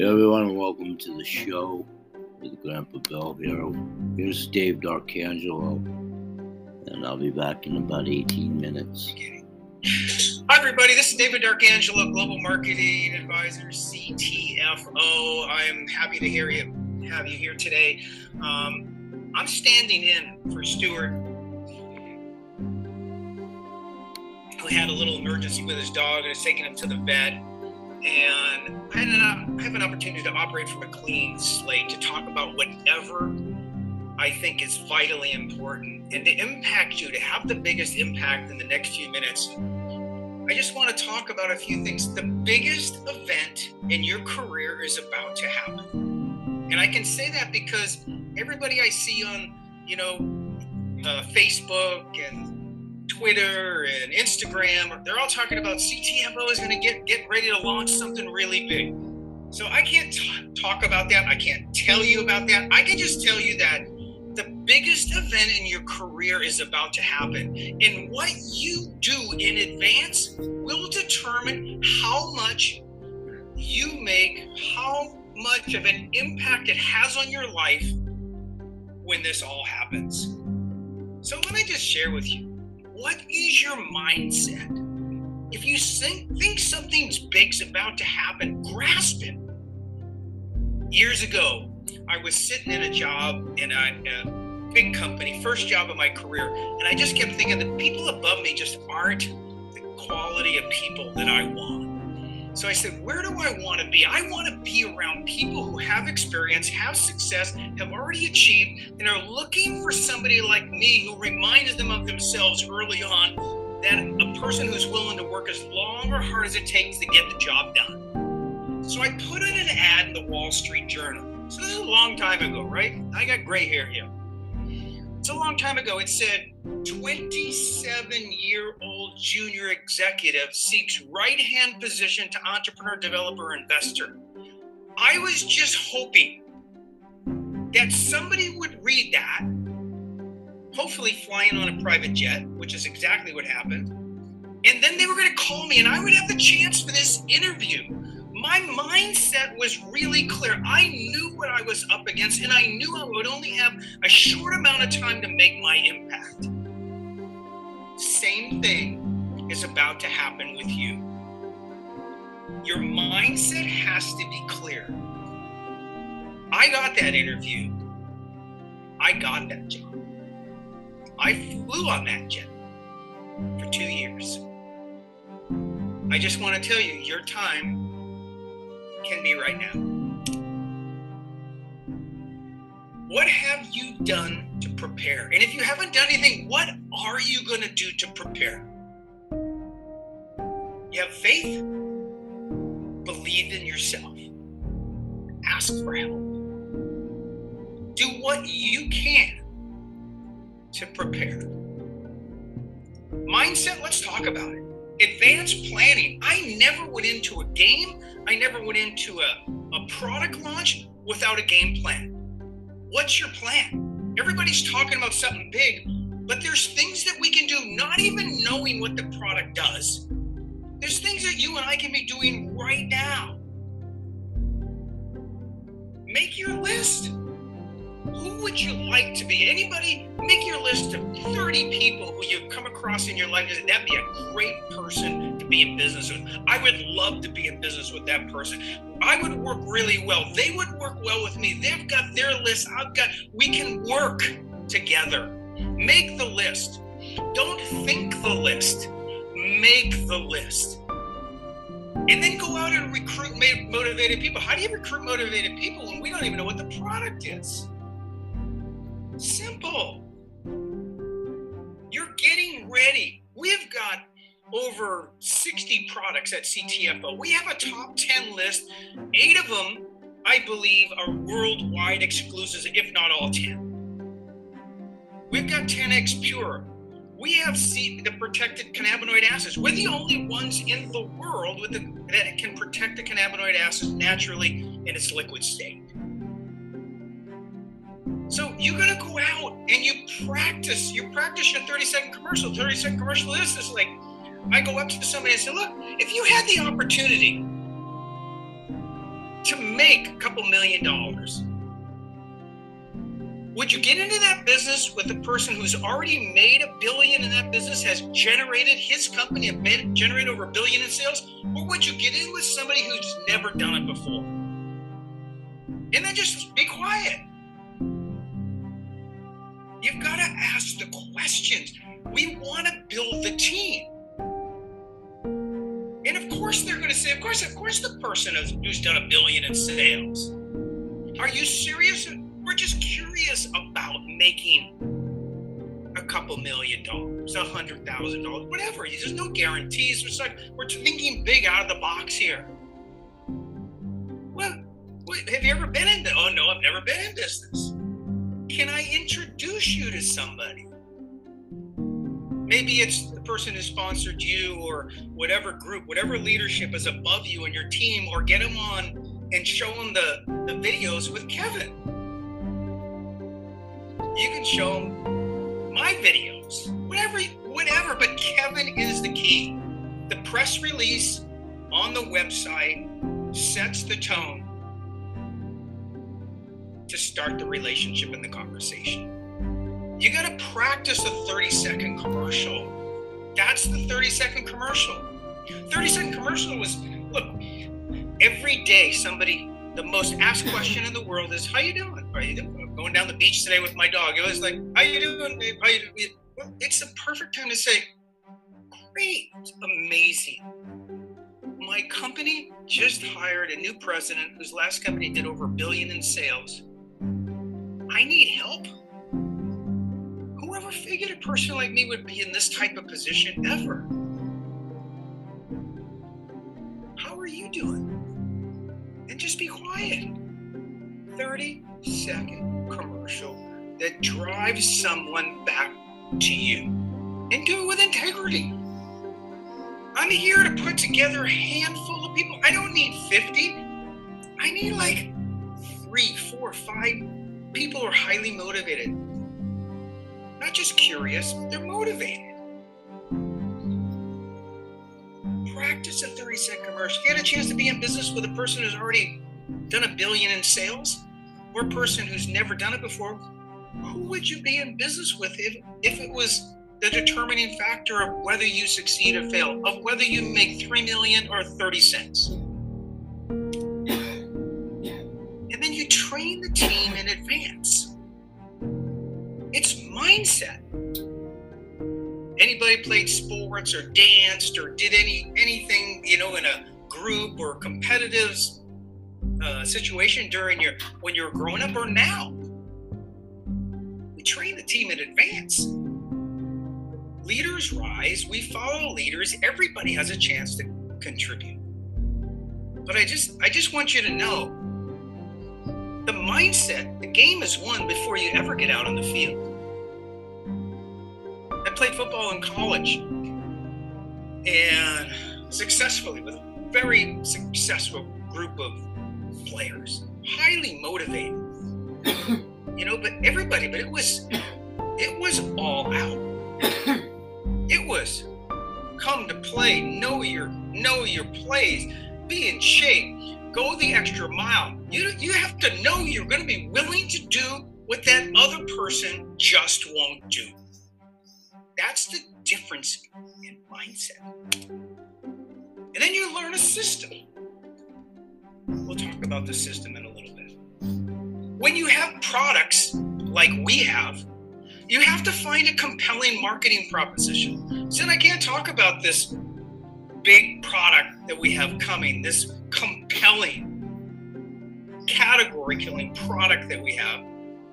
Hey everyone, welcome to the show with Grandpa Bill here. Here's Dave D'Arcangelo, and I'll be back in about 18 minutes. Hi, everybody. This is David D'Arcangelo, Global Marketing Advisor, CTFO. I'm happy to hear you, have you here today. Um, I'm standing in for Stuart, who had a little emergency with his dog and is taking him to the vet. And I, I have an opportunity to operate from a clean slate to talk about whatever I think is vitally important and to impact you, to have the biggest impact in the next few minutes. I just want to talk about a few things. The biggest event in your career is about to happen. And I can say that because everybody I see on, you know, uh, Facebook and Twitter and Instagram, they're all talking about CTFO is going to get get ready to launch something really big. So I can't t- talk about that. I can't tell you about that. I can just tell you that the biggest event in your career is about to happen. And what you do in advance will determine how much you make, how much of an impact it has on your life when this all happens. So let me just share with you what is your mindset? If you think, think something's big's about to happen, grasp it. Years ago, I was sitting in a job in a, a big company, first job of my career, and I just kept thinking that people above me just aren't the quality of people that I want. So I said, where do I want to be? I want to be around people who have experience, have success, have already achieved, and are looking for somebody like me who reminds them of themselves early on that a person who's willing to work as long or hard as it takes to get the job done. So I put in an ad in the Wall Street Journal. So this is a long time ago, right? I got gray hair here. A long time ago. It said 27 year old junior executive seeks right hand position to entrepreneur, developer, investor. I was just hoping that somebody would read that, hopefully flying on a private jet, which is exactly what happened. And then they were going to call me and I would have the chance for this interview my mindset was really clear. I knew what I was up against, and I knew I would only have a short amount of time to make my impact. Same thing is about to happen with you. Your mindset has to be clear. I got that interview. I got that job. I flew on that jet for two years. I just want to tell you, your time can be right now. What have you done to prepare? And if you haven't done anything, what are you going to do to prepare? You have faith, believe in yourself, ask for help, do what you can to prepare. Mindset, let's talk about it advanced planning. I never went into a game, I never went into a, a product launch without a game plan. What's your plan? Everybody's talking about something big, but there's things that we can do not even knowing what the product does. There's things that you and I can be doing right now. Make your list. Who would you like to be? Anybody, make your list of 30 people who you've come across in your life and that'd be a great person to be in business with. I would love to be in business with that person. I would work really well. They would work well with me. They've got their list. I've got, we can work together. Make the list. Don't think the list. Make the list. And then go out and recruit motivated people. How do you recruit motivated people when we don't even know what the product is? Simple. You're getting ready. We've got over 60 products at CTFO. We have a top 10 list. Eight of them, I believe, are worldwide exclusives, if not all 10. We've got 10x Pure. We have the protected cannabinoid acids. We're the only ones in the world with the, that can protect the cannabinoid acids naturally in its liquid state. So you got to go out and you practice. You practice your 30 second commercial. 30 second commercial this is like, I go up to somebody and say, look, if you had the opportunity to make a couple million dollars. Would you get into that business with a person who's already made a billion in that business, has generated his company, made, generated over a billion in sales? Or would you get in with somebody who's never done it before? And then just be quiet. You've got to ask the questions. We want to build the team. And of course, they're going to say, of course, of course, the person who's done a billion in sales. Are you serious? We're just curious about making a couple million dollars, a hundred thousand dollars, whatever. There's no guarantees. It's like we're thinking big out of the box here. Well, have you ever been in? The, oh no, I've never been in business. Can I introduce you to somebody? Maybe it's the person who sponsored you or whatever group, whatever leadership is above you in your team, or get them on and show them the, the videos with Kevin. You can show them my videos, whatever, whatever, but Kevin is the key. The press release on the website sets the tone to start the relationship and the conversation. You got to practice a 30 second commercial. That's the 30 second commercial. 30 second commercial was look, every day somebody, the most asked question in the world is, How you doing? Are you doing? I'm going down the beach today with my dog. It was like, How you doing, babe? How you doing? It's the perfect time to say, Great, amazing my company just hired a new president whose last company did over a billion in sales. I need help. Whoever figured a person like me would be in this type of position ever? How are you doing? And just be quiet. 30 second commercial that drives someone back to you and do it with integrity. I'm here to put together a handful of people. I don't need 50. I need like three, four, five people are highly motivated. Not just curious, they're motivated. Practice a 30 cent commercial. Get a chance to be in business with a person who's already done a billion in sales or a person who's never done it before. Who would you be in business with if, if it was the determining factor of whether you succeed or fail, of whether you make 3 million or 30 cents? Mindset. Anybody played sports or danced or did any anything, you know, in a group or competitive uh, situation during your when you were growing up or now? We train the team in advance. Leaders rise. We follow leaders. Everybody has a chance to contribute. But I just I just want you to know the mindset, the game is won before you ever get out on the field. Played football in college and successfully with a very successful group of players, highly motivated. you know, but everybody, but it was it was all out. it was come to play, know your know your plays, be in shape, go the extra mile. You, you have to know you're going to be willing to do what that other person just won't do. That's the difference in mindset. And then you learn a system. We'll talk about the system in a little bit. When you have products like we have, you have to find a compelling marketing proposition. So I can't talk about this big product that we have coming, this compelling, category killing product that we have,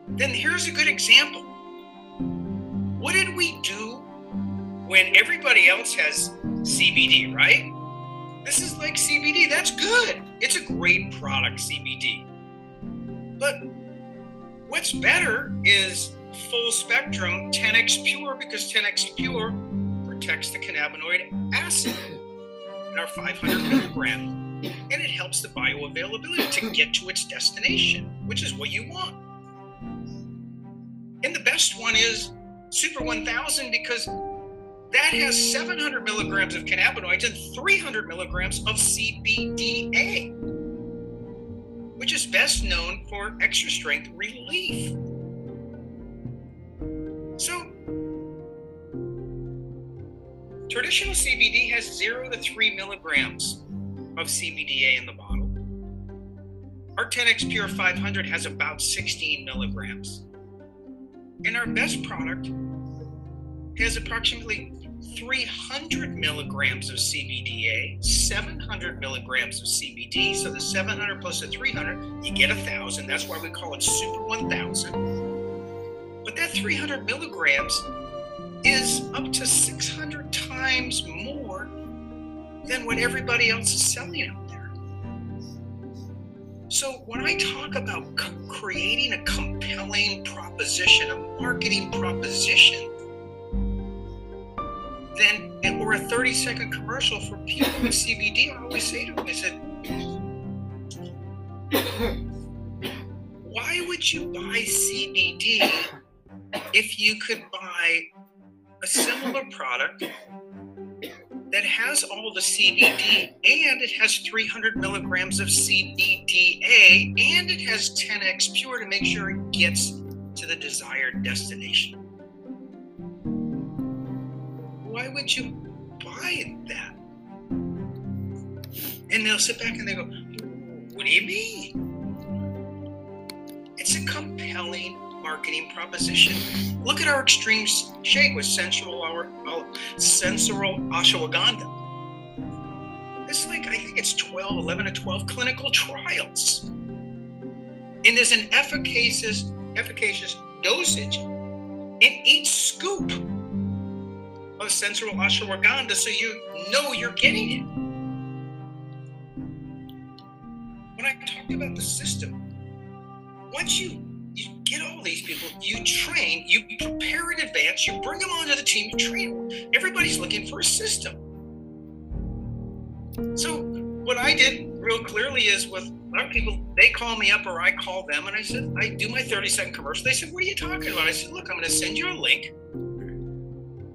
then here's a good example. What did we do when everybody else has CBD, right? This is like CBD. That's good. It's a great product, CBD. But what's better is full spectrum 10x pure because 10x pure protects the cannabinoid acid in our 500 milligram and it helps the bioavailability to get to its destination, which is what you want. And the best one is Super 1000 because that has 700 milligrams of cannabinoids and 300 milligrams of CBDA. which is best known for extra strength relief. So, traditional CBD has zero to three milligrams of CBDA in the bottle. Our 10x Pure 500 has about 16 milligrams. And our best product has approximately 300 milligrams of CBDA, 700 milligrams of CBD. So the 700 plus the 300, you get a thousand. That's why we call it Super 1000. But that 300 milligrams is up to 600 times more than what everybody else is selling. So when I talk about creating a compelling proposition, a marketing proposition, then or a 30 second commercial for people with CBD, I always say to them, I said, why would you buy CBD if you could buy a similar product that has all the CBD and it has 300 milligrams of CBDA and it has 10x pure to make sure it gets to the desired destination. Why would you buy that? And they'll sit back and they go, What do you mean? It's a compelling marketing proposition. Look at our extreme shake with Sensoril, our, well, Sensoril ashwagandha. It's like, I think it's 12, 11 to 12 clinical trials. And there's an efficacious, efficacious dosage in each scoop of Sensoril ashwagandha so you know you're getting it. When I talked about the system, once you these people, you train, you prepare in advance, you bring them onto the team, you train. Them. Everybody's looking for a system. So what I did real clearly is with a lot of people, they call me up or I call them and I said, I do my 30 second commercial. They said, What are you talking about? I said, Look, I'm going to send you a link.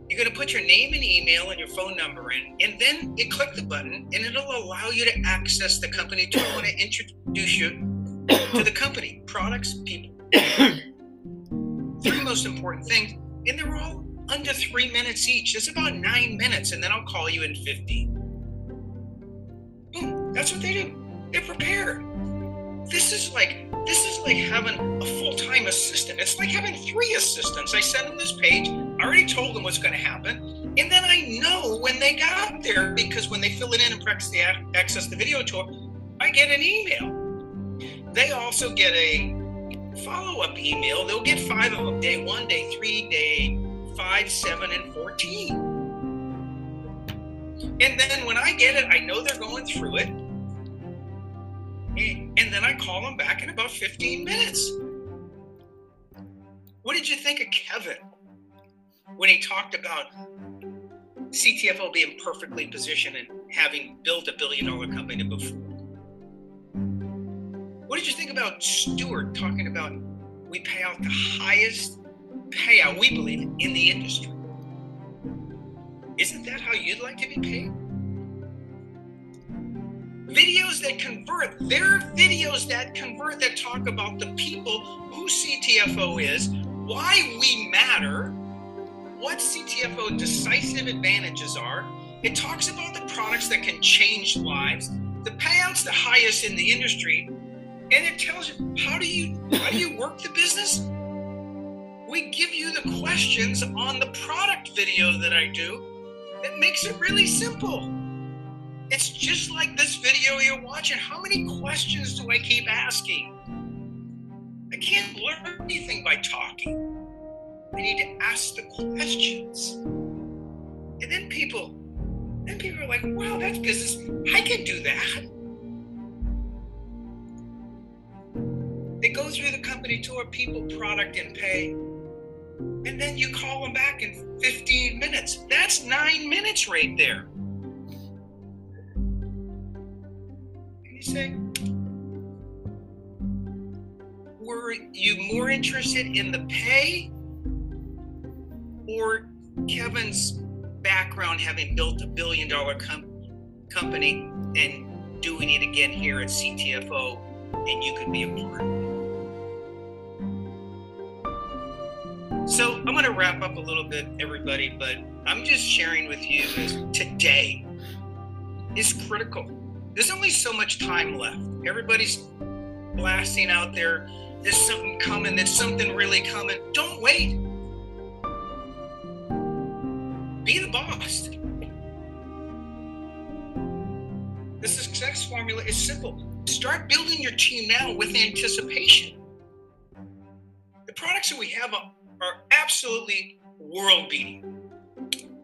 You're going to put your name and email and your phone number in, and then you click the button, and it'll allow you to access the company. To I want to introduce you to the company, products, people, three most important things, and they're all under three minutes each. It's about nine minutes, and then I'll call you in 15. Boom. That's what they do. They're prepared. This is like this is like having a full-time assistant. It's like having three assistants. I send them this page. I already told them what's going to happen. And then I know when they got there because when they fill it in and press the access the video tour, I get an email. They also get a follow up email. They'll get five of them day one, day three, day five, seven, and 14. And then when I get it, I know they're going through it. And then I call them back in about 15 minutes. What did you think of Kevin when he talked about CTFO being perfectly positioned and having built a billion dollar company before? What did you think about Stuart talking about we pay out the highest payout we believe in the industry? Isn't that how you'd like to be paid? Videos that convert, there are videos that convert that talk about the people who CTFO is, why we matter, what CTFO decisive advantages are. It talks about the products that can change lives. The payouts the highest in the industry and it tells you how do you how do you work the business? We give you the questions on the product video that i do that makes it really simple. It's just like this video you're watching. How many questions do i keep asking? I can't learn anything by talking. I need to ask the questions. And then people then people are like wow that's business. I can do that They go through the company tour, people, product, and pay. And then you call them back in 15 minutes. That's nine minutes right there. And you say, were you more interested in the pay or Kevin's background having built a billion dollar com- company and doing it again here at CTFO and you could be a part So I'm going to wrap up a little bit, everybody, but I'm just sharing with you is today is critical. There's only so much time left. Everybody's blasting out there. There's something coming. There's something really coming. Don't wait. Be the boss. The success formula is simple. Start building your team now with anticipation. The products that we have absolutely world beating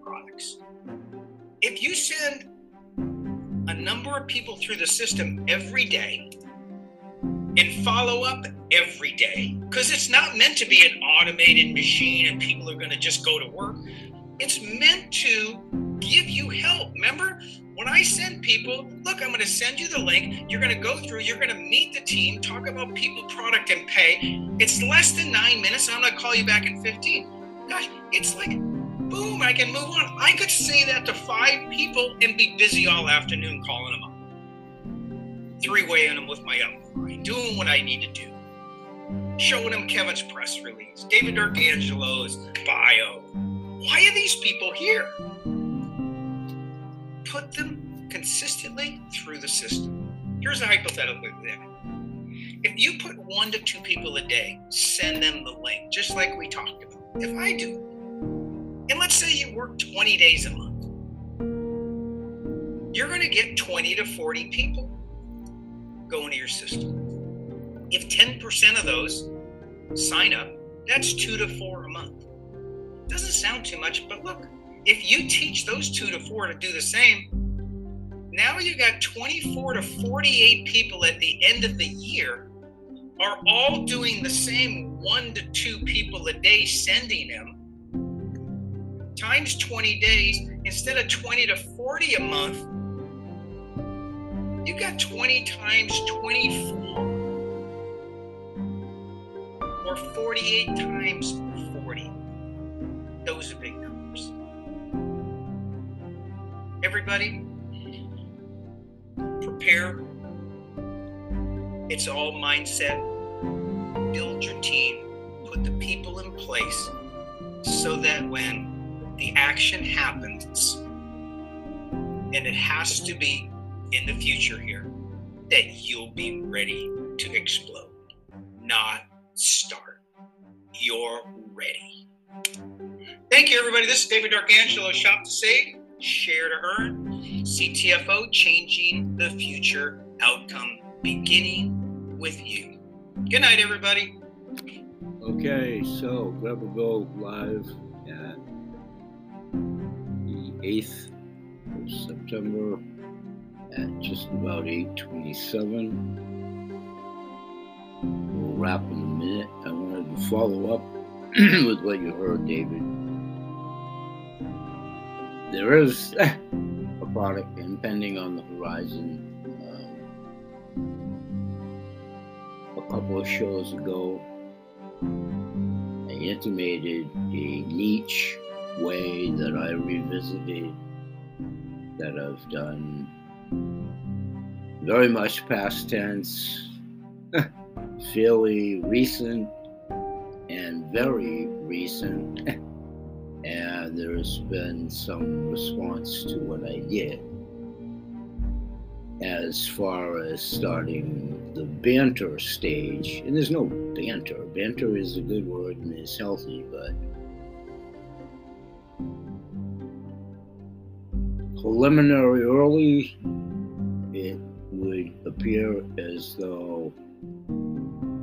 products. If you send a number of people through the system every day and follow up every day, because it's not meant to be an automated machine and people are going to just go to work. It's meant to give you help. Remember, when I send people, look, I'm going to send you the link. You're going to go through, you're going to meet the team, talk about people, product, and pay. It's less than nine minutes, I'm going to call you back in 15. Gosh, it's like, boom, I can move on. I could say that to five people and be busy all afternoon calling them up. three waying them with my upline, doing what I need to do. Showing them Kevin's press release, David D'Arcangelo's bio, why are these people here? Put them consistently through the system. Here's a hypothetical example. If you put one to two people a day, send them the link, just like we talked about. If I do, and let's say you work 20 days a month, you're going to get 20 to 40 people going to your system. If 10% of those sign up, that's two to four a month. Doesn't sound too much, but look, if you teach those two to four to do the same, now you got 24 to 48 people at the end of the year are all doing the same one to two people a day sending them times 20 days instead of 20 to 40 a month. You got 20 times 24 or 48 times Everybody, prepare. It's all mindset. Build your team, put the people in place so that when the action happens, and it has to be in the future here, that you'll be ready to explode, not start. You're ready. Thank you, everybody. This is David D'Arcangelo, Shop to Save, Share to Earn, CTFO, Changing the Future Outcome, beginning with you. Good night, everybody. Okay, so Grab a Go live at the 8th of September at just about 8.27. We'll wrap in a minute. I wanted to follow up with what you heard, David there is a product impending on the horizon. Um, a couple of shows ago, I intimated a niche way that I revisited that I've done very much past tense, fairly recent, and very recent. and there's been some response to what I did. As far as starting the banter stage, and there's no banter, banter is a good word and is healthy, but preliminary early, it would appear as though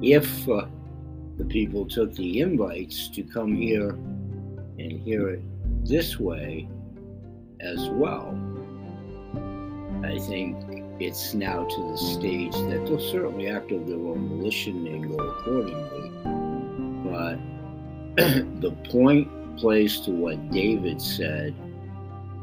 if uh, the people took the invites to come here and hear it this way as well. I think it's now to the stage that they'll certainly act of their own volition and go accordingly. But the point plays to what David said.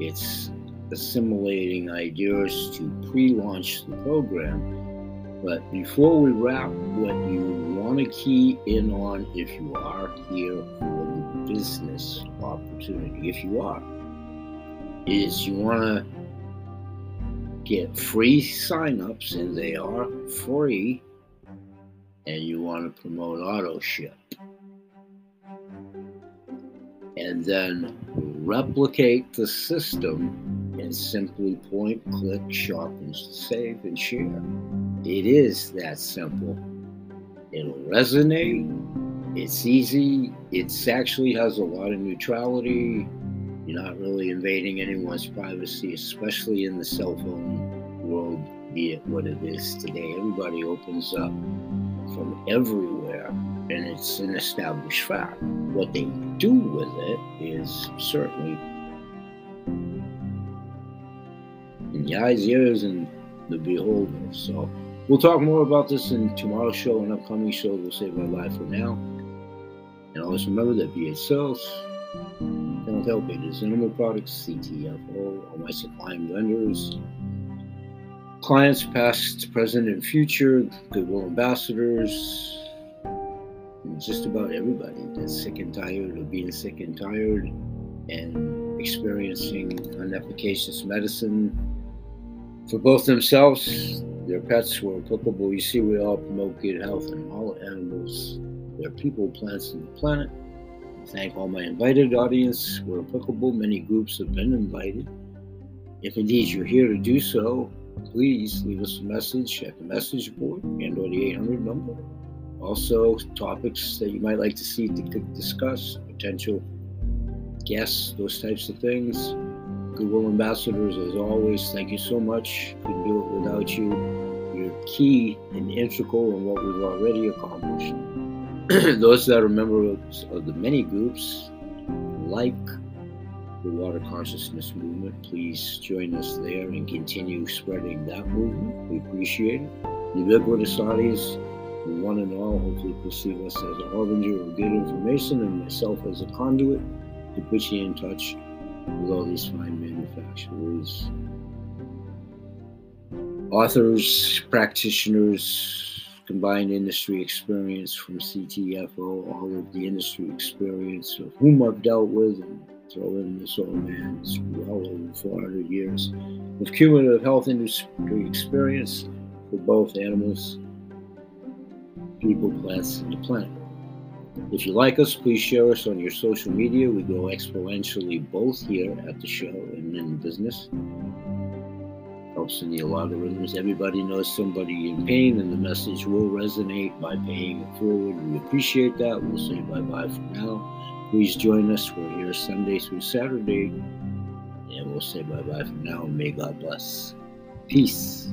It's assimilating ideas to pre launch the program. But before we wrap, what you want to key in on if you are here business opportunity, if you are, is you want to get free signups, and they are free and you want to promote auto ship. And then replicate the system and simply point, click, shop and save, and share. It is that simple. It'll resonate. It's easy. It actually has a lot of neutrality. You're not really invading anyone's privacy, especially in the cell phone world, be it what it is today. Everybody opens up from everywhere, and it's an established fact. What they do with it is certainly in the eyes, ears, and the beholder. So we'll talk more about this in tomorrow's show and upcoming show. We'll save our life for now. And always remember that self, don't help it is animal products, CTFO, all my supplying vendors, clients past, present, and future, goodwill ambassadors, just about everybody that's sick and tired of being sick and tired and experiencing unefficacious medicine for both themselves, their pets, were applicable. You see, we all promote good health in all animals, their people, plants, and the planet. Thank all my invited audience where applicable. Many groups have been invited. If indeed you're here to do so, please leave us a message at the message board and or the 800 number. Also, topics that you might like to see to discuss, potential guests, those types of things. Goodwill ambassadors, as always, thank you so much. Couldn't do it without you. You're key and integral in what we've already accomplished. Those that are members of the many groups, like the Water Consciousness Movement, please join us there and continue spreading that movement. We appreciate it. Ubiquitous audience, one and all, hopefully perceive us as a harbinger of good information and myself as a conduit to put you in touch with all these fine manufacturers, authors, practitioners, combined industry experience from CTFO, all of the industry experience of whom I've dealt with, and throw in this old man's well over 400 years of cumulative health industry experience for both animals, people, plants, and the planet. If you like us, please share us on your social media. We grow exponentially both here at the show and in business helps in the algorithms, Everybody knows somebody in pain, and the message will resonate by paying it forward. We appreciate that. We'll say bye bye for now. Please join us. We're here Sunday through Saturday, and we'll say bye bye for now. May God bless. Peace.